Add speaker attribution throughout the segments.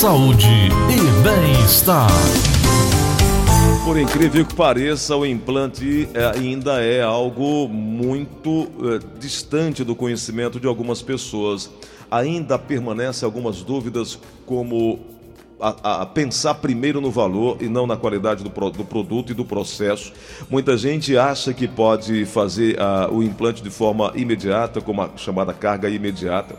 Speaker 1: saúde e bem-estar.
Speaker 2: Por incrível que pareça, o implante é, ainda é algo muito é, distante do conhecimento de algumas pessoas. Ainda permanecem algumas dúvidas, como a, a, pensar primeiro no valor e não na qualidade do, do, produto e do processo. Muita gente acha que pode fazer a, o implante de forma imediata, como a chamada carga imediata.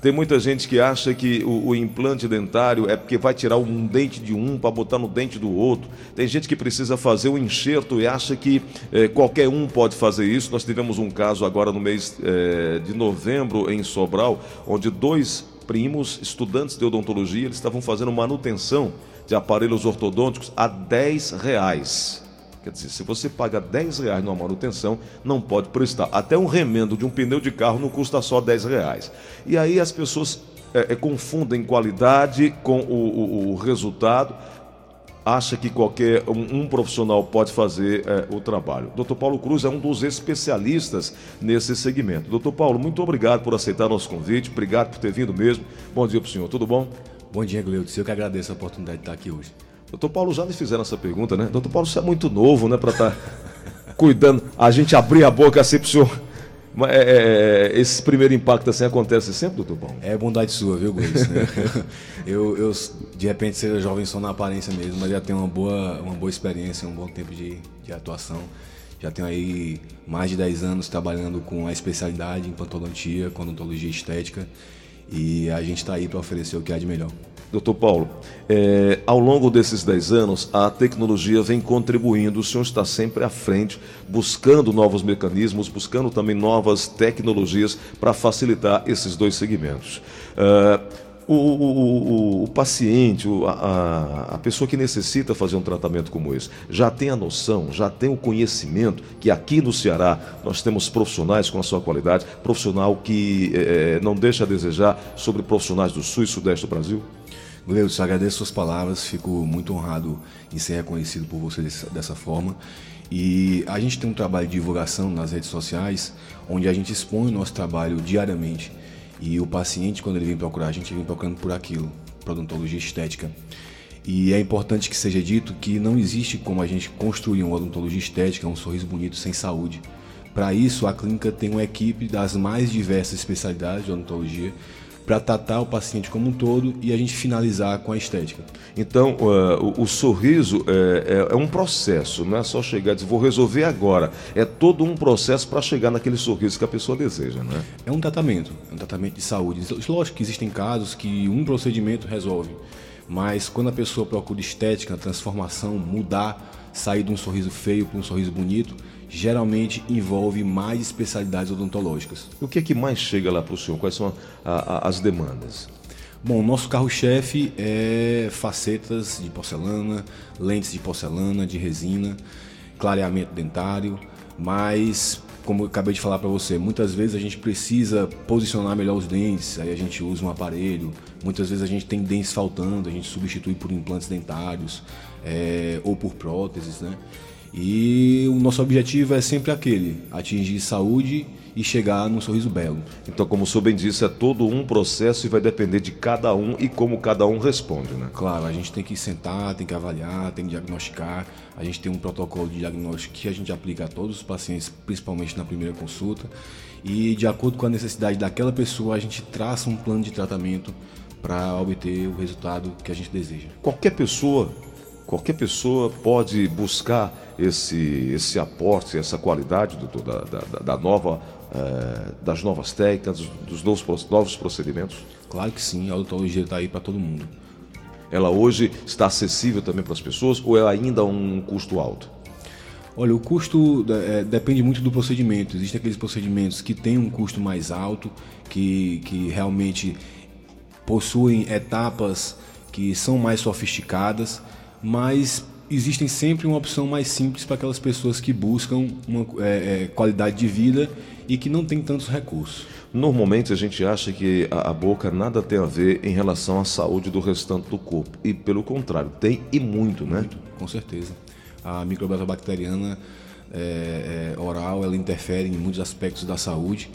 Speaker 2: Tem muita gente que acha que o, o, implante dentário é porque vai tirar um dente de um para botar no dente do outro. Tem gente que precisa fazer o um enxerto e acha que eh, qualquer um pode fazer isso. Nós tivemos um caso agora no mês eh, de novembro em Sobral, onde dois primos, estudantes de odontologia, eles estavam fazendo manutenção de aparelhos ortodônticos a 10 reais. Quer dizer, se você paga 10 reais numa manutenção, não pode prestar. Até um remendo de um pneu de carro não custa só 10 reais. E aí as pessoas é, é, confundem qualidade com o, o, o resultado acha que qualquer um, um profissional pode fazer é, o trabalho. Dr. Paulo Cruz é um dos especialistas nesse segmento. Dr. Paulo, muito obrigado por aceitar nosso convite, obrigado por ter vindo mesmo. Bom dia para o senhor, tudo bom?
Speaker 3: Bom dia, Gleudes. Eu que agradeço a oportunidade de estar aqui hoje.
Speaker 2: Doutor Paulo, já me fizeram essa pergunta, né? Doutor Paulo, você é muito novo, né, para estar tá cuidando, a gente abrir a boca assim para o senhor é, é, é, esse primeiro impacto assim acontece sempre, doutor Paulo?
Speaker 3: É bondade sua, viu? Né? eu, eu, de repente, ser jovem só na aparência mesmo, mas já tenho uma boa, uma boa experiência, um bom tempo de, de atuação. Já tenho aí mais de 10 anos trabalhando com a especialidade em pantodontia, com odontologia estética. E a gente está aí para oferecer o que há de melhor.
Speaker 2: Doutor Paulo, é, ao longo desses 10 anos, a tecnologia vem contribuindo, o senhor está sempre à frente, buscando novos mecanismos, buscando também novas tecnologias para facilitar esses dois segmentos. É, o, o, o, o, paciente, a, a, pessoa que necessita fazer um tratamento como esse, já tem a noção, já tem o conhecimento que aqui no Ceará nós temos profissionais com a sua qualidade, profissional que é, não deixa a desejar sobre profissionais do Sul e Sudeste do Brasil?
Speaker 3: Gleudson, agradeço suas palavras, fico muito honrado em ser reconhecido por você dessa forma. E a gente tem um trabalho de divulgação nas redes sociais, onde a gente expõe o nosso trabalho diariamente. E o paciente, quando ele vem procurar, a gente vem procurando por aquilo, odontologia estética. E é importante que seja dito que não existe como a gente construir uma odontologia estética, um sorriso bonito sem saúde. Para isso, a clínica tem uma equipe das mais diversas especialidades de odontologia para tratar o paciente como um todo e a gente finalizar com a estética.
Speaker 2: Então, uh, o, o, sorriso é, é, é, um processo, não é só chegar e dizer, vou resolver agora. É todo um processo para chegar naquele sorriso que a pessoa deseja, né?
Speaker 3: É um tratamento, é um tratamento de saúde. Lógico que existem casos que um procedimento resolve, mas quando a pessoa procura estética, transformação, mudar, sair de um sorriso feio para um sorriso bonito, geralmente envolve mais especialidades odontológicas.
Speaker 2: O que é que mais chega lá para o senhor? Quais são a, a, as demandas?
Speaker 3: Bom, nosso carro-chefe é facetas de porcelana, lentes de porcelana, de resina, clareamento dentário, mas como eu acabei de falar para você, muitas vezes a gente precisa posicionar melhor os dentes, aí a gente usa um aparelho. Muitas vezes a gente tem dentes faltando, a gente substitui por implantes dentários é, ou por próteses, né? E o nosso objetivo é sempre aquele: atingir saúde e chegar num sorriso belo.
Speaker 2: Então, como o senhor bem disse, é todo um processo e vai depender de cada um e como cada um responde, né?
Speaker 3: Claro, a gente tem que sentar, tem que avaliar, tem que diagnosticar. A gente tem um protocolo de diagnóstico que a gente aplica a todos os pacientes, principalmente na primeira consulta. E de acordo com a necessidade daquela pessoa, a gente traça um plano de tratamento para obter o resultado que a gente deseja.
Speaker 2: Qualquer pessoa Qualquer pessoa pode buscar esse, esse aporte, essa qualidade do, da, da, da, nova, eh, das novas técnicas, dos novos, novos procedimentos?
Speaker 3: Claro que sim, a odontologia está aí para todo mundo.
Speaker 2: Ela hoje está acessível também para as pessoas ou é ainda um custo alto?
Speaker 3: Olha, o custo é, depende muito do procedimento. Existem aqueles procedimentos que têm um custo mais alto, que, que realmente possuem etapas que são mais sofisticadas mas existem sempre uma opção mais simples para aquelas pessoas que buscam uma é, é, qualidade de vida e que não tem tantos recursos.
Speaker 2: Normalmente a gente acha que a, a, boca nada tem a ver em relação à saúde do restante do corpo. E pelo contrário, tem e muito, né? Muito,
Speaker 3: com certeza. A microbiota bacteriana é, é, oral ela interfere em muitos aspectos da saúde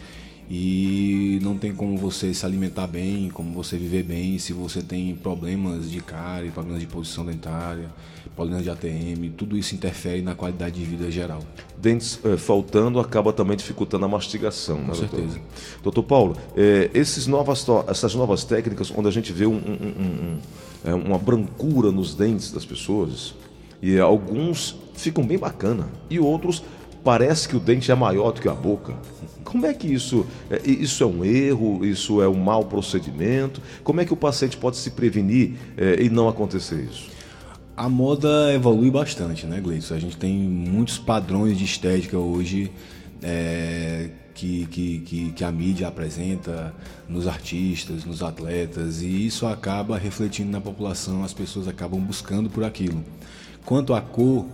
Speaker 3: E não tem como você se alimentar bem, como você viver bem, se você tem problemas de cárie, problemas de posição dentária, problemas de ATM, tudo isso interfere na qualidade de vida geral.
Speaker 2: Dentes eh, faltando acaba também dificultando a mastigação,
Speaker 3: Com
Speaker 2: né, doutor?
Speaker 3: certeza.
Speaker 2: Doutor Paulo, eh, esses novas essas novas técnicas, onde a gente vê um- um- um- um- é, uma brancura nos dentes das pessoas, e alguns ficam bem bacana, e outros parece que o dente é maior do que a boca. Como é que isso, é, isso é um erro, isso é um mau procedimento? Como é que o paciente pode se prevenir eh, e não acontecer isso?
Speaker 3: A moda evolui bastante, né, Gleison? A gente tem muitos padrões de estética hoje é, que, que, que, que a mídia apresenta nos artistas, nos atletas, e isso acaba refletindo na população, as pessoas acabam buscando por aquilo. Quanto à cor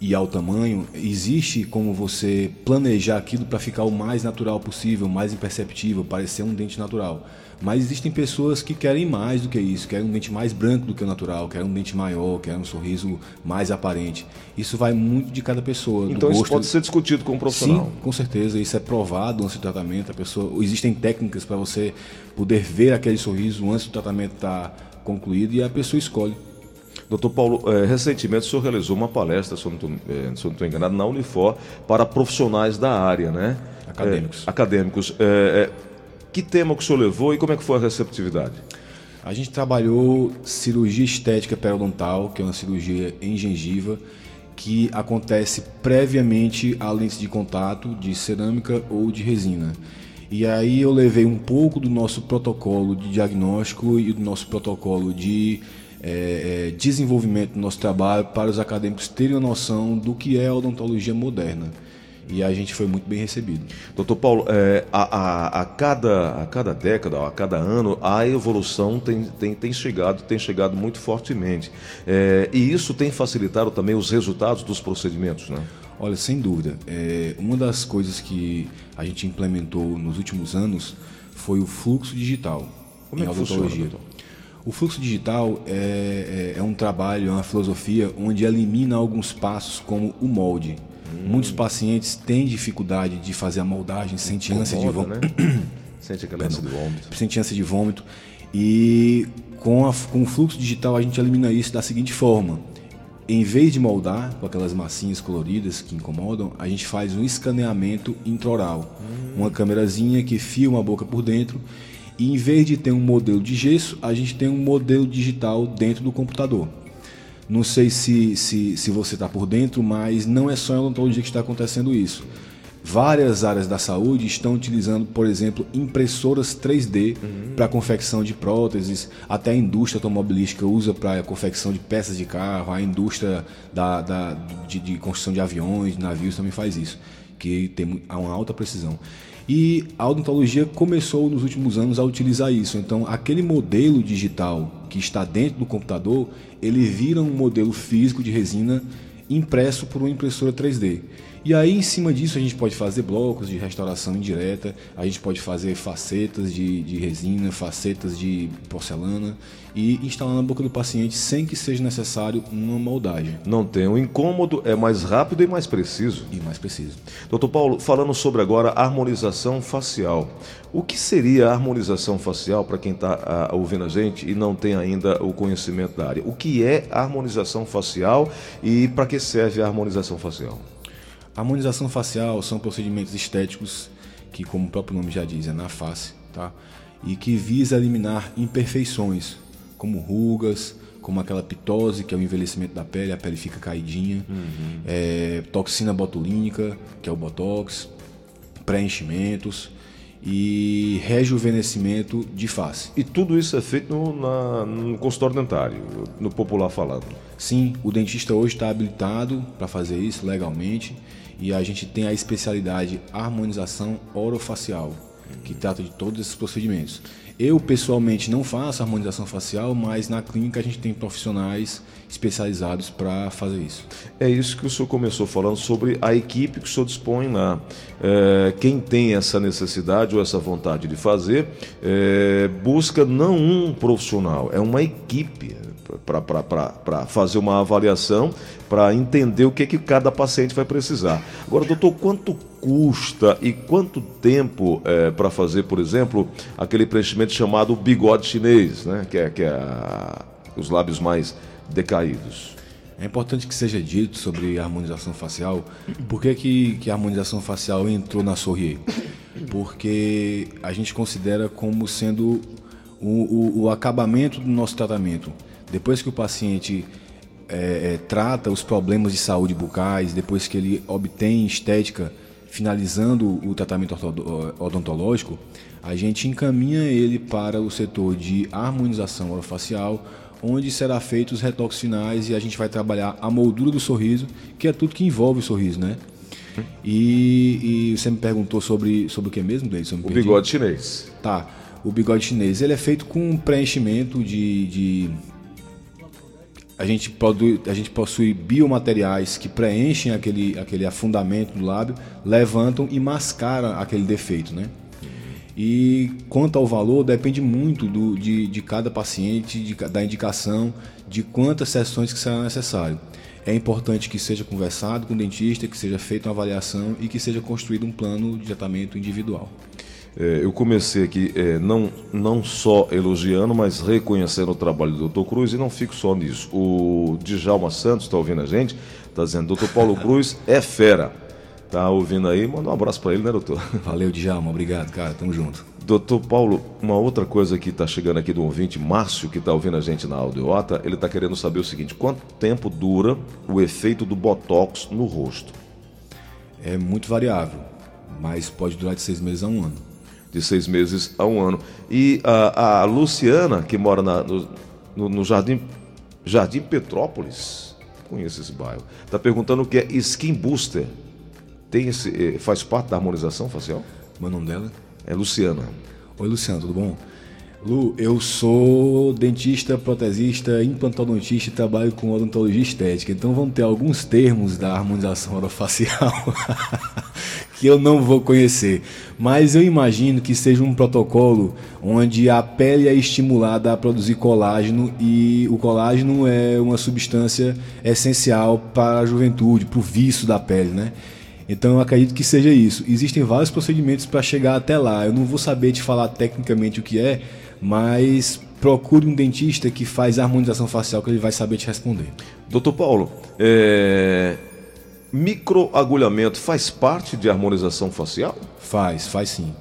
Speaker 3: e ao tamanho, existe como você planejar aquilo para ficar o mais natural possível, o mais imperceptível, parecer um dente natural. Mas existem pessoas que querem mais do que isso, querem um dente mais branco do que o natural, querem um dente maior, querem um sorriso mais aparente. Isso vai muito de cada pessoa.
Speaker 2: Então isso pode ser discutido com o profissional.
Speaker 3: Sim, com certeza. Isso é provado antes do tratamento. A pessoa, existem técnicas para você poder ver aquele sorriso antes do tratamento estar concluído e a pessoa escolhe.
Speaker 2: Doutor Paulo, eh, recentemente o senhor realizou uma palestra, se eu não estou enganado, na Unifor para profissionais da área, né?
Speaker 3: Acadêmicos.
Speaker 2: Eh, acadêmicos. Eh, eh, que tema que o senhor levou e como é que foi a receptividade?
Speaker 3: A gente trabalhou cirurgia estética periodontal, que é uma cirurgia em gengiva, que acontece previamente à lente de contato de cerâmica ou de resina. E aí eu levei um pouco do nosso protocolo de diagnóstico e do nosso protocolo de eh, eh, desenvolvimento do nosso trabalho para os acadêmicos terem uma noção do que é a odontologia moderna. E a gente foi muito bem recebido.
Speaker 2: Doutor Paulo, eh, a, a- a cada, a cada década, a cada ano, a evolução tem, tem, tem chegado, tem chegado muito fortemente. Eh, e isso tem facilitado também os resultados dos procedimentos, né?
Speaker 3: Olha, sem dúvida. É, uma das coisas que a gente implementou nos últimos anos foi o fluxo digital
Speaker 2: Como
Speaker 3: em
Speaker 2: é que funciona,
Speaker 3: odontologia.
Speaker 2: doutor?
Speaker 3: O fluxo digital é, é- é um trabalho, é uma filosofia onde elimina alguns passos como o molde.
Speaker 2: Hum.
Speaker 3: Muitos pacientes têm dificuldade de fazer a moldagem, sentem ânsia de vômito.
Speaker 2: né? Sente aquela ânsia de vômito.
Speaker 3: Sente ânsia de vômito. E com, a- com o fluxo digital a gente elimina isso da seguinte forma. Em vez de moldar com aquelas massinhas coloridas que incomodam, a gente faz um escaneamento intraoral. Uma câmerazinha que filma a boca por dentro. E em vez de ter um modelo de gesso, a gente tem um modelo digital dentro do computador. Não sei se, se, se você está por dentro, mas não é só em odontologia que está acontecendo isso. Várias áreas da saúde estão utilizando, por exemplo, impressoras 3D para confecção de próteses. Até a indústria automobilística usa para confecção de peças de carro. A indústria da, da- de, de construção de aviões, de navios também faz isso, que tem uma alta precisão. E a odontologia começou nos últimos anos a utilizar isso. Então, aquele modelo digital que está dentro do computador, ele vira um modelo físico de resina impresso por uma impressora 3D. E aí, em cima disso, a gente pode fazer blocos de restauração indireta, a gente pode fazer facetas de, de resina, facetas de porcelana e instalar na boca do paciente sem que seja necessário uma moldagem.
Speaker 2: Não tem o incômodo, é mais rápido e mais preciso.
Speaker 3: E mais preciso.
Speaker 2: Doutor Paulo, falando sobre agora harmonização facial. O que seria a harmonização facial para quem está ouvindo a gente e não tem ainda o conhecimento da área? O que é harmonização facial e para que serve a harmonização facial?
Speaker 3: A harmonização facial são procedimentos estéticos que, como o próprio nome já diz, é na face, tá? E que visa eliminar imperfeições, como rugas, como aquela pitose, que é o envelhecimento da pele, a pele fica caidinha, é, toxina botulínica, que é o botox, preenchimentos e rejuvenescimento de face.
Speaker 2: E tudo isso é feito no, na- no consultório dentário, no popular falando.
Speaker 3: Sim, o dentista hoje está habilitado para fazer isso legalmente e a gente tem a especialidade harmonização orofacial, que trata de todos esses procedimentos. Eu pessoalmente não faço harmonização facial, mas na clínica a gente tem profissionais especializados para fazer isso.
Speaker 2: É isso que o senhor começou falando sobre a equipe que o senhor dispõe lá. É, quem tem essa necessidade ou essa vontade de fazer, é, busca não um profissional, é uma equipe para fazer uma avaliação, para entender o que, que cada paciente vai precisar. Agora, doutor, quanto custa e quanto tempo é, para fazer, por exemplo, aquele preenchimento chamado bigode chinês, né? que é, que é a, os lábios mais decaídos?
Speaker 3: É importante que seja dito sobre harmonização facial. Por que, que, que a harmonização facial entrou na Sorrier? Porque a gente considera como sendo o, o, o acabamento do nosso tratamento. Depois que o paciente é, é, trata os problemas de saúde bucais, depois que ele obtém estética, finalizando o tratamento odontológico, a gente encaminha ele para o setor de harmonização orofacial, onde será feito os retoques finais e a gente vai trabalhar a moldura do sorriso, que é tudo que envolve o sorriso, né? E, e você me perguntou sobre, sobre o que mesmo, Denis?
Speaker 2: O bigode chinês.
Speaker 3: Tá. O bigode chinês ele é feito com preenchimento de, de a gente, a gente possui biomateriais que preenchem aquele, aquele afundamento do lábio, levantam e mascaram aquele defeito, né? E quanto ao valor, depende muito do, de, de cada paciente, de, da indicação, de quantas sessões que será necessário. É importante que seja conversado com o dentista, que seja feita uma avaliação e que seja construído um plano de tratamento individual.
Speaker 2: É, eu comecei aqui é, não, não só elogiando, mas reconhecendo o trabalho do Dr. Cruz e não fico só nisso. O Djalma Santos está ouvindo a gente, está dizendo, Dr. Paulo Cruz é fera. Tá ouvindo aí? Manda um abraço para ele, né, doutor?
Speaker 3: Valeu, Djalma. Obrigado, cara. Tamo junto.
Speaker 2: Doutor Paulo, uma outra coisa que está chegando aqui do ouvinte, Márcio, que está ouvindo a gente na Audiota, ele está querendo saber o seguinte: quanto tempo dura o efeito do Botox no rosto?
Speaker 3: É muito variável, mas pode durar de seis meses a um ano.
Speaker 2: De seis meses a um ano. E a, a Luciana, que mora na, no, no, no Jardim, Jardim Petrópolis, conheço esse bairro, está perguntando o que é Skin Booster tem esse, eh, faz parte da harmonização facial?
Speaker 3: O nome dela?
Speaker 2: É Luciana.
Speaker 3: Oi, Luciana, tudo bom? Lu, eu sou dentista, protesista, implantodontista e trabalho com odontologia estética. Então vamos ter alguns termos da harmonização orofacial que eu não vou conhecer. Mas eu imagino que seja um protocolo onde a pele é estimulada a produzir colágeno e o colágeno é uma substância essencial para a juventude, para o vício da pele, né? Então eu acredito que seja isso. Existem vários procedimentos para chegar até lá. Eu não vou saber te falar tecnicamente o que é, mas procure um dentista que faz harmonização facial que ele vai saber te responder.
Speaker 2: Doutor Paulo, é... microagulhamento faz parte de harmonização facial?
Speaker 3: Faz, faz sim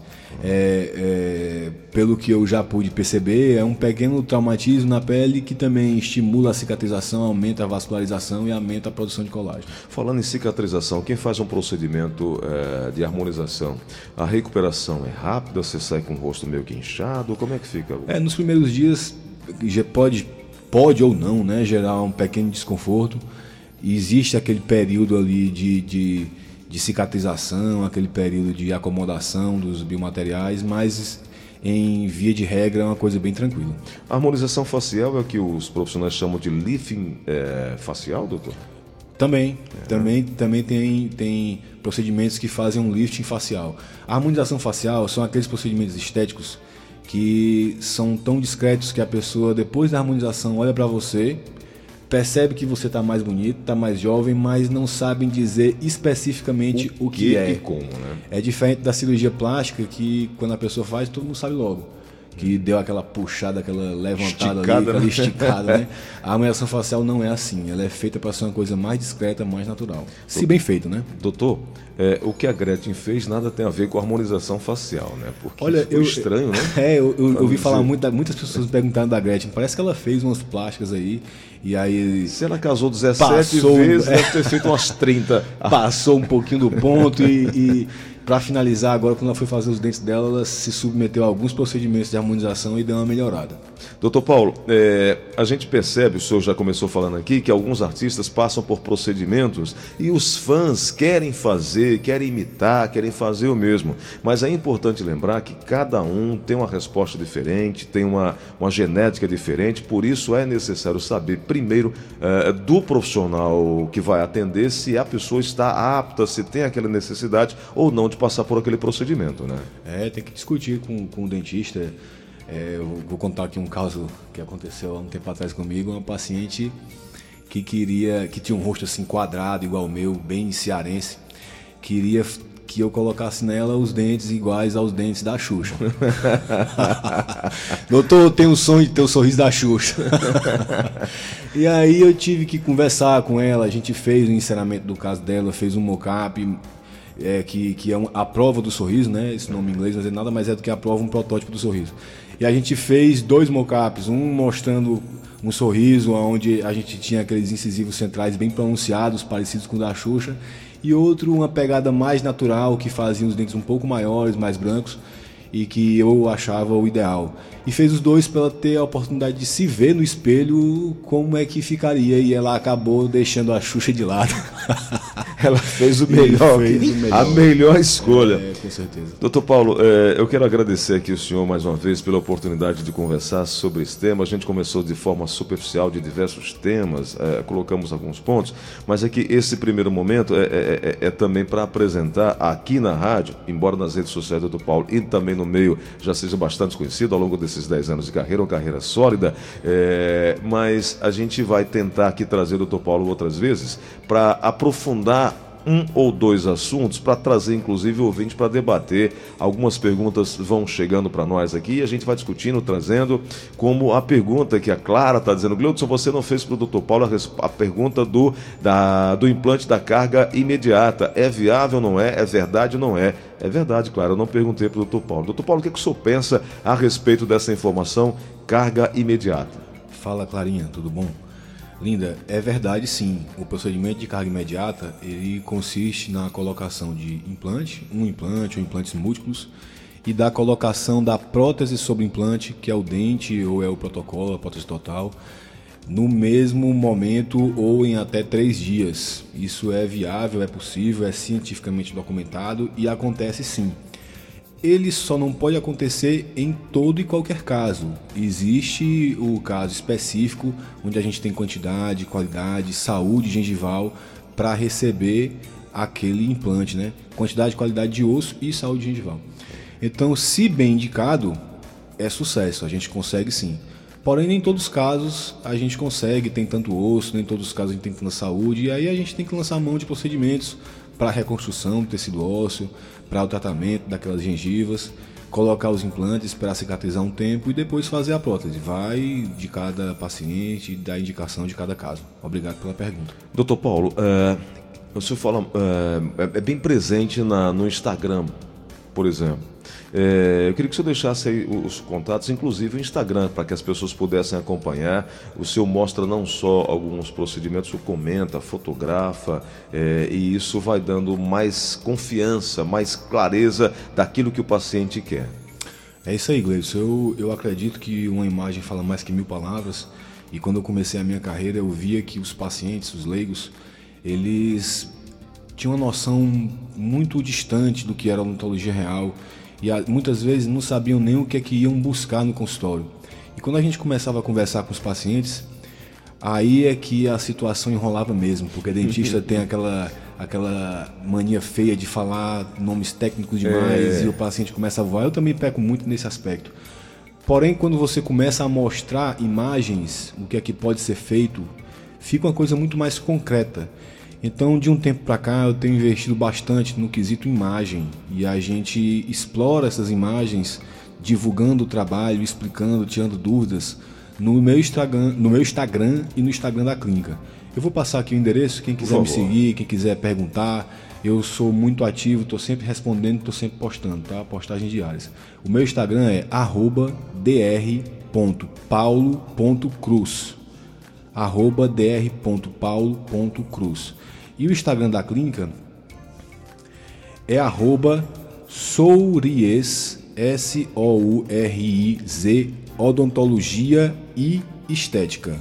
Speaker 3: é, é, pelo que eu já pude perceber, é um pequeno traumatismo na pele que também estimula a cicatrização, aumenta a vascularização e aumenta a produção de colágeno.
Speaker 2: Falando em cicatrização, quem faz um procedimento é, de harmonização, a recuperação é rápida? Você sai com o rosto meio que inchado? Como é que fica?
Speaker 3: É, nos primeiros dias já pode, pode ou não né, gerar um pequeno desconforto. Existe aquele período ali de, de de cicatrização, aquele período de acomodação dos biomateriais, mas em via de regra é uma coisa bem tranquila.
Speaker 2: A harmonização facial é o que os profissionais chamam de lifting é, facial, doutor?
Speaker 3: Também, é. também, também tem, tem procedimentos que fazem um lifting facial. A harmonização facial são aqueles procedimentos estéticos que são tão discretos que a pessoa, depois da harmonização, olha para você percebe que você está mais bonito, está mais jovem, mas não sabem dizer especificamente o, o que, que, é.
Speaker 2: E como, né?
Speaker 3: É diferente da cirurgia plástica que quando a pessoa faz, todo mundo sabe logo. Que deu aquela puxada, aquela levantada esticada, ali, aquela né? esticada, né? A harmonização facial não é assim. Ela é feita para ser uma coisa mais discreta, mais natural. Se bem feito, né?
Speaker 2: Doutor, é, o que a Gretchen fez nada tem a ver com a harmonização facial, né? Porque
Speaker 3: Olha, eu,
Speaker 2: estranho, né?
Speaker 3: É, eu, eu ouvi falar muito, muitas pessoas perguntando da Gretchen. Parece que ela fez umas plásticas aí e aí.
Speaker 2: Se ela casou 17 passou, vezes, é, deve ter feito umas 30.
Speaker 3: Passou um pouquinho do ponto e, e para finalizar, agora, quando ela foi fazer os dentes dela, ela se submeteu a alguns procedimentos de harmonização e deu uma melhorada.
Speaker 2: Doutor Paulo, é, a gente percebe, o senhor já começou falando aqui, que alguns artistas passam por procedimentos e os fãs querem fazer, querem imitar, querem fazer o mesmo. Mas é importante lembrar que cada um tem uma resposta diferente, tem uma, uma genética diferente, por isso é necessário saber, primeiro, é, do profissional que vai atender se a pessoa está apta, se tem aquela necessidade ou não de de passar por aquele procedimento, né?
Speaker 3: É, tem que discutir com, com o dentista. É, eu vou contar aqui um caso que aconteceu há um tempo atrás comigo, uma paciente que queria, que tinha um rosto assim quadrado, igual o meu, bem cearense, queria que eu colocasse nela os dentes iguais aos dentes da Xuxa. Doutor, eu tenho o sonho de ter o sorriso da Xuxa. e aí eu tive que conversar com ela, a gente fez o encerramento do caso dela, fez um mock-up, é, que, que é a prova do sorriso, né? Esse nome em inglês, mas é nada mais é do que a prova, um protótipo do sorriso. E a gente fez dois mockups, um mostrando um sorriso onde a gente tinha aqueles incisivos centrais bem pronunciados, parecidos com o da Xuxa, e outro uma pegada mais natural que fazia os dentes um pouco maiores, mais brancos e que eu achava o ideal. E fez os dois para ela ter a oportunidade de se ver no espelho como é que ficaria e ela acabou deixando a Xuxa de lado.
Speaker 2: Ela fez o melhor, fez o melhor. a melhor escolha. É,
Speaker 3: com certeza.
Speaker 2: Doutor Paulo, é, eu quero agradecer aqui o senhor mais uma vez pela oportunidade de conversar sobre esse tema. A gente começou de forma superficial de diversos temas, é, colocamos alguns pontos, mas é que esse primeiro momento é, é, é, é também para apresentar aqui na rádio, embora nas redes sociais do Dr. Paulo e também no meio já seja bastante conhecido ao longo desses 10 anos de carreira, uma carreira sólida, é, mas a gente vai tentar aqui trazer o Dr. Paulo outras vezes para aprofundar um ou dois assuntos para trazer, inclusive, o ouvinte para debater. Algumas perguntas vão chegando para nós aqui e a gente vai discutindo, trazendo, como a pergunta que a Clara está dizendo. Gleudson, você não fez para o doutor Paulo a, pergunta do, da, do implante da carga imediata. É viável, não é? É verdade, não é? É verdade, claro, eu não perguntei para o doutor Paulo. Doutor Paulo, o que, que o senhor pensa a respeito dessa informação, carga imediata?
Speaker 3: Fala, Clarinha, tudo bom? Linda, é verdade sim. O procedimento de carga imediata ele consiste na colocação de implante, um implante ou implantes múltiplos, e da colocação da prótese sobre implante, que é o dente ou é o protocolo, a prótese total, no mesmo momento ou em até três dias. Isso é viável, é possível, é cientificamente documentado e acontece sim ele só não pode acontecer em todo e qualquer caso. Existe o caso específico onde a gente tem quantidade, qualidade, saúde gengival para receber aquele implante, né? Quantidade, qualidade de osso e saúde gengival. Então, se bem indicado, é sucesso, a gente consegue sim. Porém, nem todos os casos a gente consegue, tem tanto osso, nem todos os casos a gente tem tanta saúde, e aí a gente tem que lançar mão de procedimentos para reconstrução do tecido ósseo, para o tratamento daquelas gengivas, colocar os implantes, esperar cicatrizar um tempo e depois fazer a prótese. Vai de cada paciente, da indicação de cada caso. Obrigado pela pergunta.
Speaker 2: Doutor Paulo, é, o senhor fala, é, é bem presente na, no Instagram, por exemplo. É, eu queria que o senhor deixasse aí os contatos, inclusive o Instagram, para que as pessoas pudessem acompanhar. O senhor mostra não só alguns procedimentos, o senhor comenta, fotografa, é, e isso vai dando mais confiança, mais clareza daquilo que o paciente quer.
Speaker 3: É isso aí, Gleison. Eu, eu acredito que uma imagem fala mais que mil palavras. E quando eu comecei a minha carreira, eu via que os pacientes, os leigos, eles tinham uma noção muito distante do que era a odontologia real e muitas vezes não sabiam nem o que é que iam buscar no consultório. E quando a gente começava a conversar com os pacientes, aí é que a situação enrolava mesmo, porque dentista tem aquela aquela mania feia de falar nomes técnicos demais é. e o paciente começa a voar. Eu também peco muito nesse aspecto. Porém, quando você começa a mostrar imagens, o que é que pode ser feito, fica uma coisa muito mais concreta. Então, de um tempo para cá, eu tenho investido bastante no quesito imagem e a gente explora essas imagens, divulgando o trabalho, explicando, tirando dúvidas no meu Instagram, no meu Instagram e no Instagram da clínica. Eu vou passar aqui o endereço, quem quiser me seguir, quem quiser perguntar, eu sou muito ativo, estou sempre respondendo, estou sempre postando, tá? Postagens diárias. O meu Instagram é dr.paulo.cruz arroba dr.paulo.cruz. E o Instagram da clínica é arroba Souriz, S-O-U-R-I-Z, odontologia e estética.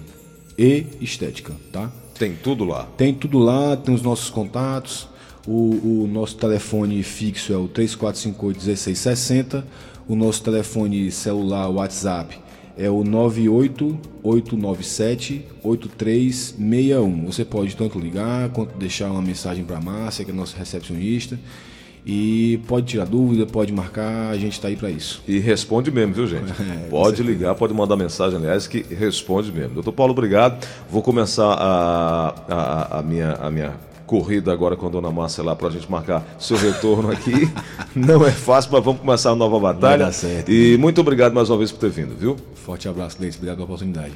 Speaker 3: E estética, tá?
Speaker 2: Tem tudo lá.
Speaker 3: Tem tudo lá, tem os nossos contatos. O, o nosso telefone fixo é o 3458-1660. O nosso telefone celular, WhatsApp, é o 98897-8361. Você pode tanto ligar quanto deixar uma mensagem para a Márcia, que é nossa recepcionista. E pode tirar dúvida, pode marcar, a gente está aí para isso.
Speaker 2: E responde mesmo, viu, gente? É, pode ligar, pode mandar mensagem, aliás, que responde mesmo. Doutor Paulo, obrigado. Vou começar a, a, a minha, a minha corrida agora com a dona Márcia lá para a gente marcar seu retorno aqui. Não é fácil, mas vamos começar a nova batalha.
Speaker 3: Vai dar certo.
Speaker 2: E muito obrigado mais uma vez por ter vindo, viu?
Speaker 3: Forte abraço, Leite. Obrigado pela oportunidade.